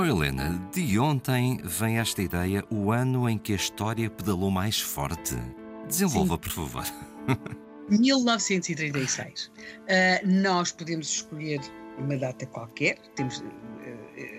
Oh, Helena, de ontem vem esta ideia o ano em que a história pedalou mais forte. Desenvolva, Sim. por favor. 1936. Uh, ah, nós podemos escolher uma data qualquer, temos,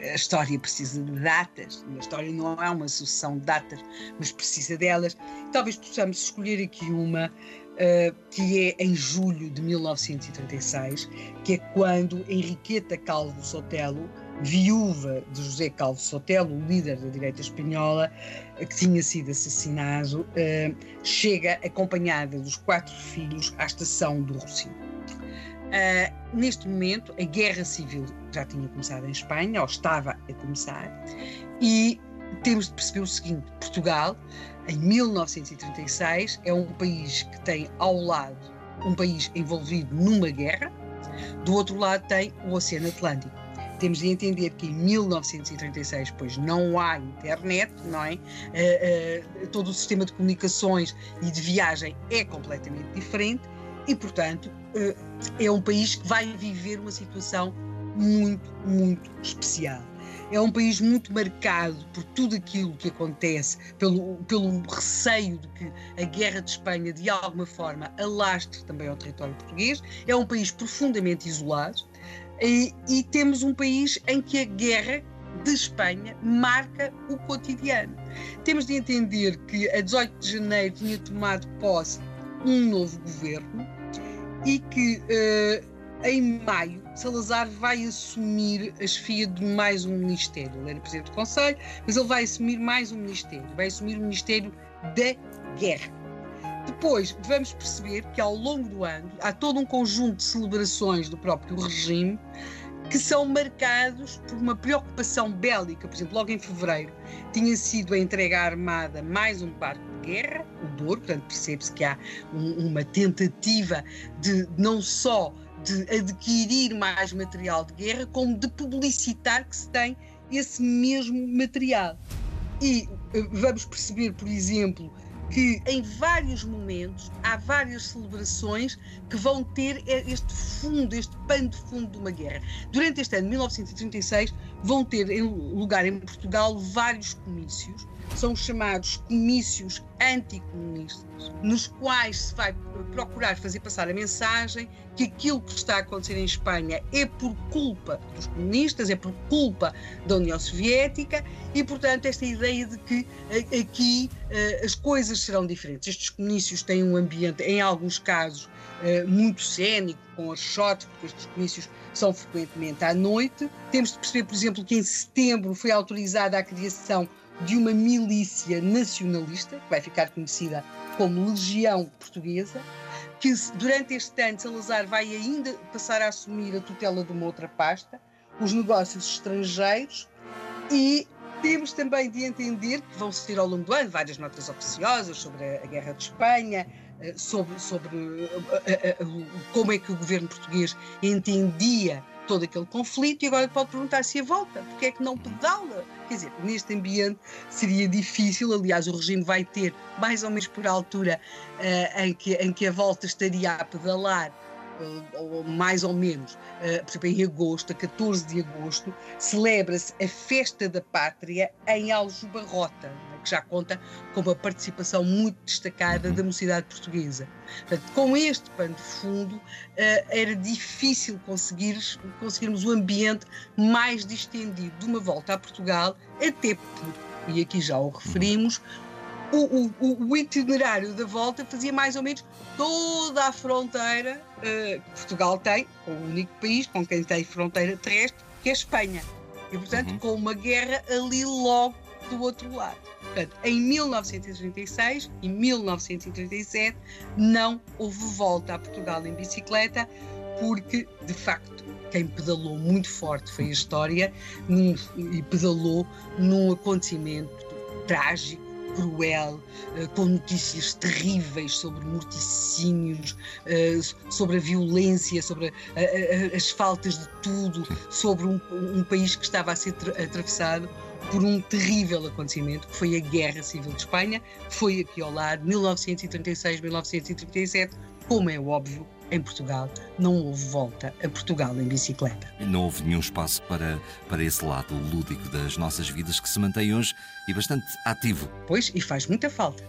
a história precisa de datas, a história não é uma sucessão de datas, mas precisa delas. Talvez possamos escolher aqui uma uh, que é em julho de 1936, que é quando Henriqueta Calvo Sotelo viúva de José Calvo Sotelo, o líder da direita espanhola, que tinha sido assassinado, uh, chega acompanhada dos quatro filhos à estação do Rocio. Uh, neste momento, a guerra civil já tinha começado em Espanha, ou estava a começar, e temos de perceber o seguinte: Portugal, em 1936, é um país que tem ao lado um país envolvido numa guerra, do outro lado tem o Oceano Atlântico temos de entender que em 1936, pois não há internet, não é? Uh, uh, todo o sistema de comunicações e de viagem é completamente diferente e, portanto, uh, é um país que vai viver uma situação muito, muito especial. É um país muito marcado por tudo aquilo que acontece, pelo, pelo receio de que a guerra de Espanha, de alguma forma, alastre também ao território português. É um país profundamente isolado e, e temos um país em que a guerra de Espanha marca o cotidiano. Temos de entender que a 18 de janeiro tinha tomado posse um novo governo e que uh, em maio Salazar vai assumir a chefia de mais um ministério. Ele era presidente do Conselho, mas ele vai assumir mais um ministério. Vai assumir o Ministério da Guerra. Depois vamos perceber que ao longo do ano há todo um conjunto de celebrações do próprio regime que são marcados por uma preocupação bélica. Por exemplo, logo em fevereiro tinha sido a à Armada mais um barco de guerra, o Douro, portanto percebe-se que há um, uma tentativa de não só de adquirir mais material de guerra, como de publicitar que se tem esse mesmo material. E eh, vamos perceber, por exemplo, que em vários momentos há várias celebrações que vão ter este fundo, este pano de fundo de uma guerra. Durante este ano, 1936, vão ter lugar em Portugal vários comícios são chamados comícios anticomunistas, nos quais se vai procurar fazer passar a mensagem que aquilo que está a acontecer em Espanha é por culpa dos comunistas, é por culpa da União Soviética e, portanto, esta ideia de que aqui uh, as coisas serão diferentes. Estes comícios têm um ambiente, em alguns casos, uh, muito cénico, com as shots, porque estes comícios são frequentemente à noite. Temos de perceber, por exemplo, que em setembro foi autorizada a criação de uma milícia nacionalista, que vai ficar conhecida como Legião Portuguesa, que durante este ano Salazar vai ainda passar a assumir a tutela de uma outra pasta, os negócios estrangeiros, e temos também de entender que vão ser ao longo do ano várias notas oficiosas sobre a, Guerra de Espanha, eh, sobre, sobre eh, eh, como é que o governo português entendia todo aquele conflito e agora pode perguntar se a volta, porque é que não pedala? Quer dizer, neste ambiente seria difícil, aliás, o regime vai ter, mais ou menos por altura uh, em, que, em que a volta estaria a pedalar, mais ou menos, uh, por exemplo, em agosto, a 14 de agosto, celebra-se a Festa da Pátria em Aljubarrota, que já conta com uma participação muito destacada da mocidade portuguesa. Portanto, com este pano de fundo, uh, era difícil conseguir, conseguirmos o ambiente mais distendido de uma volta a Portugal, até porque, e aqui já o referimos, o, o, o, itinerário da volta fazia mais ou menos toda a fronteira uh, que Portugal tem, com o único país com quem tem fronteira terrestre, que é a Espanha. E, portanto, uhum. com uma guerra ali logo do outro lado. Portanto, em 1936 e 1937 não houve volta a Portugal em bicicleta, porque, de facto, quem pedalou muito forte foi a história num, e pedalou num acontecimento trágico, cruel, eh, com notícias terríveis sobre morticínios, eh, sobre a violência, sobre as faltas de tudo, sobre um, um país que estava a ser atravessado por um terrível acontecimento, que foi a Guerra Civil de Espanha, foi aqui ao lado, 1936, 1937, como é óbvio, em Portugal não houve volta a Portugal em bicicleta. Não houve nenhum espaço para, para esse lado lúdico das nossas vidas que se mantém hoje e bastante ativo. Pois, e faz muita falta.